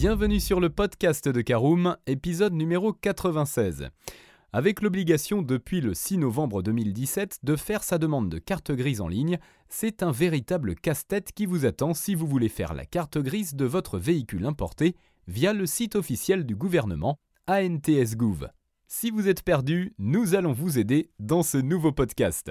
Bienvenue sur le podcast de Caroom, épisode numéro 96. Avec l'obligation depuis le 6 novembre 2017 de faire sa demande de carte grise en ligne, c'est un véritable casse-tête qui vous attend si vous voulez faire la carte grise de votre véhicule importé via le site officiel du gouvernement ANTS Gouv. Si vous êtes perdu, nous allons vous aider dans ce nouveau podcast.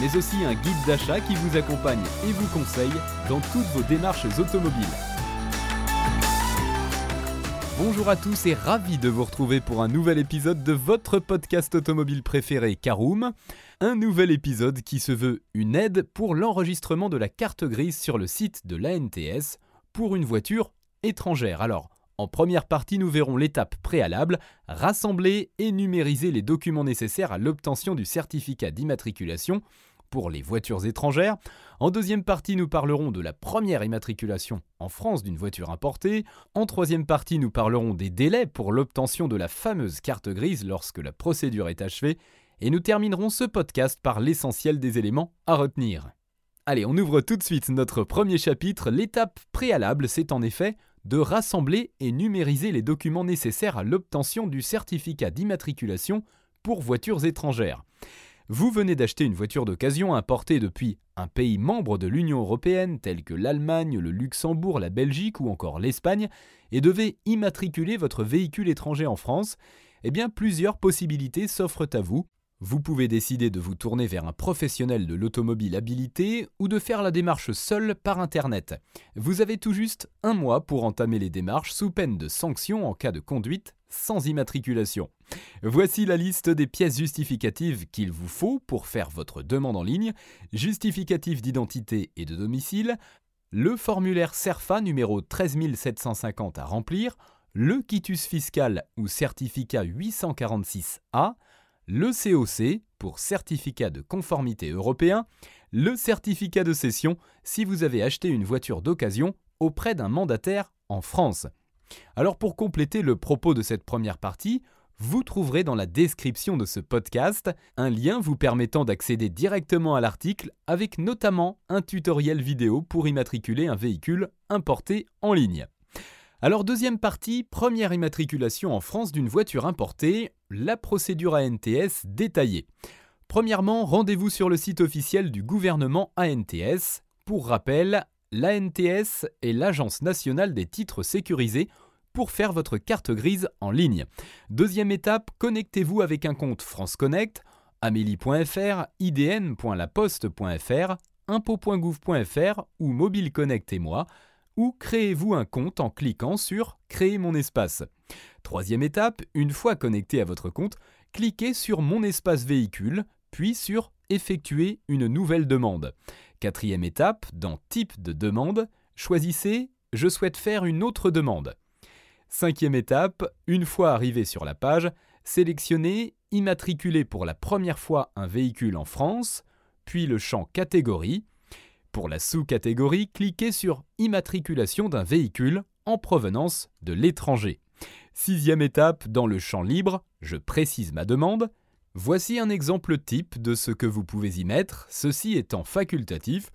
mais aussi un guide d'achat qui vous accompagne et vous conseille dans toutes vos démarches automobiles. Bonjour à tous et ravi de vous retrouver pour un nouvel épisode de votre podcast automobile préféré Caroom. Un nouvel épisode qui se veut une aide pour l'enregistrement de la carte grise sur le site de l'ANTS pour une voiture étrangère. Alors, en première partie, nous verrons l'étape préalable, rassembler et numériser les documents nécessaires à l'obtention du certificat d'immatriculation pour les voitures étrangères. En deuxième partie, nous parlerons de la première immatriculation en France d'une voiture importée. En troisième partie, nous parlerons des délais pour l'obtention de la fameuse carte grise lorsque la procédure est achevée. Et nous terminerons ce podcast par l'essentiel des éléments à retenir. Allez, on ouvre tout de suite notre premier chapitre. L'étape préalable, c'est en effet de rassembler et numériser les documents nécessaires à l'obtention du certificat d'immatriculation pour voitures étrangères. Vous venez d'acheter une voiture d'occasion importée depuis un pays membre de l'Union européenne tel que l'Allemagne, le Luxembourg, la Belgique ou encore l'Espagne et devez immatriculer votre véhicule étranger en France, eh bien plusieurs possibilités s'offrent à vous. Vous pouvez décider de vous tourner vers un professionnel de l'automobile habilité ou de faire la démarche seul par Internet. Vous avez tout juste un mois pour entamer les démarches sous peine de sanctions en cas de conduite sans immatriculation. Voici la liste des pièces justificatives qu'il vous faut pour faire votre demande en ligne, justificatif d'identité et de domicile, le formulaire CERFA numéro 13750 à remplir, le quitus fiscal ou certificat 846A, le COC pour certificat de conformité européen, le certificat de cession si vous avez acheté une voiture d'occasion auprès d'un mandataire en France. Alors pour compléter le propos de cette première partie, vous trouverez dans la description de ce podcast un lien vous permettant d'accéder directement à l'article avec notamment un tutoriel vidéo pour immatriculer un véhicule importé en ligne. Alors deuxième partie, première immatriculation en France d'une voiture importée, la procédure ANTS détaillée. Premièrement, rendez-vous sur le site officiel du gouvernement ANTS. Pour rappel, l'ANTS est l'Agence nationale des titres sécurisés pour faire votre carte grise en ligne. Deuxième étape, connectez-vous avec un compte France Connect, amélie.fr, idn.laposte.fr, impôt.gouv.fr ou Mobile Connect et moi, ou créez-vous un compte en cliquant sur Créer mon espace. Troisième étape, une fois connecté à votre compte, cliquez sur Mon espace véhicule, puis sur Effectuer une nouvelle demande. Quatrième étape, dans Type de demande, choisissez Je souhaite faire une autre demande. Cinquième étape, une fois arrivé sur la page, sélectionnez Immatriculer pour la première fois un véhicule en France, puis le champ Catégorie. Pour la sous-catégorie, cliquez sur Immatriculation d'un véhicule en provenance de l'étranger. Sixième étape, dans le champ libre, je précise ma demande. Voici un exemple type de ce que vous pouvez y mettre, ceci étant facultatif.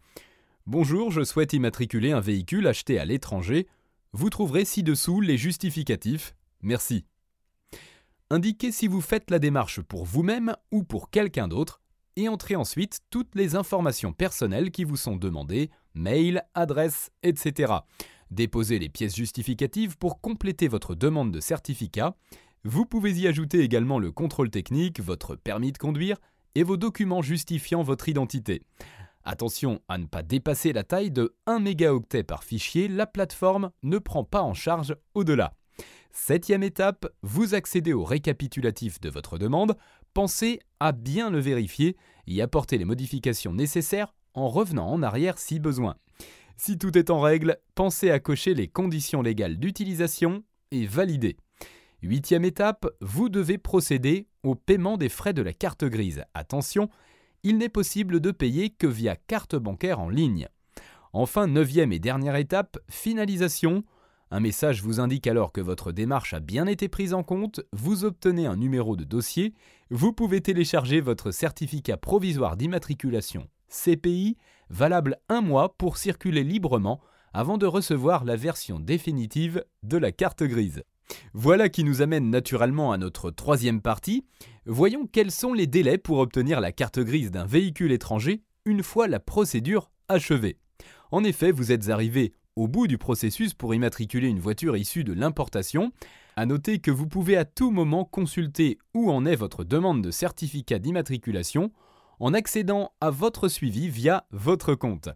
Bonjour, je souhaite immatriculer un véhicule acheté à l'étranger vous trouverez ci-dessous les justificatifs. Merci. Indiquez si vous faites la démarche pour vous-même ou pour quelqu'un d'autre et entrez ensuite toutes les informations personnelles qui vous sont demandées, mail, adresse, etc. Déposez les pièces justificatives pour compléter votre demande de certificat. Vous pouvez y ajouter également le contrôle technique, votre permis de conduire et vos documents justifiant votre identité. Attention à ne pas dépasser la taille de 1 mégaoctet par fichier, la plateforme ne prend pas en charge au-delà. Septième étape, vous accédez au récapitulatif de votre demande, pensez à bien le vérifier et apporter les modifications nécessaires en revenant en arrière si besoin. Si tout est en règle, pensez à cocher les conditions légales d'utilisation et valider. Huitième étape, vous devez procéder au paiement des frais de la carte grise. Attention, il n'est possible de payer que via carte bancaire en ligne. Enfin, neuvième et dernière étape, finalisation. Un message vous indique alors que votre démarche a bien été prise en compte, vous obtenez un numéro de dossier, vous pouvez télécharger votre certificat provisoire d'immatriculation CPI, valable un mois pour circuler librement avant de recevoir la version définitive de la carte grise. Voilà qui nous amène naturellement à notre troisième partie. Voyons quels sont les délais pour obtenir la carte grise d'un véhicule étranger une fois la procédure achevée. En effet, vous êtes arrivé au bout du processus pour immatriculer une voiture issue de l'importation. À noter que vous pouvez à tout moment consulter où en est votre demande de certificat d'immatriculation en accédant à votre suivi via votre compte.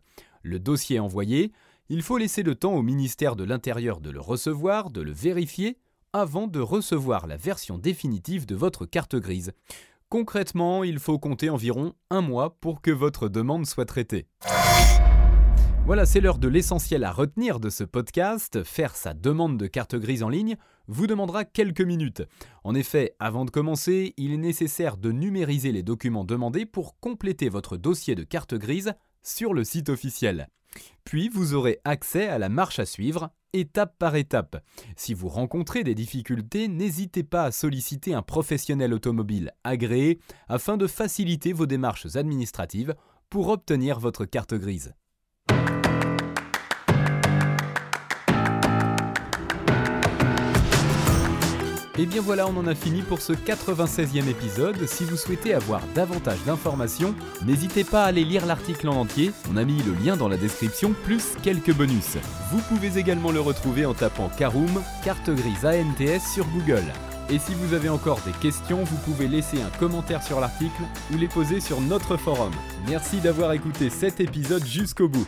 Le dossier envoyé, il faut laisser le temps au ministère de l'Intérieur de le recevoir, de le vérifier, avant de recevoir la version définitive de votre carte grise. Concrètement, il faut compter environ un mois pour que votre demande soit traitée. Voilà, c'est l'heure de l'essentiel à retenir de ce podcast. Faire sa demande de carte grise en ligne vous demandera quelques minutes. En effet, avant de commencer, il est nécessaire de numériser les documents demandés pour compléter votre dossier de carte grise sur le site officiel. Puis vous aurez accès à la marche à suivre, étape par étape. Si vous rencontrez des difficultés, n'hésitez pas à solliciter un professionnel automobile agréé afin de faciliter vos démarches administratives pour obtenir votre carte grise. Et bien voilà, on en a fini pour ce 96e épisode. Si vous souhaitez avoir davantage d'informations, n'hésitez pas à aller lire l'article en entier. On a mis le lien dans la description, plus quelques bonus. Vous pouvez également le retrouver en tapant Caroom, carte grise ANTS sur Google. Et si vous avez encore des questions, vous pouvez laisser un commentaire sur l'article ou les poser sur notre forum. Merci d'avoir écouté cet épisode jusqu'au bout.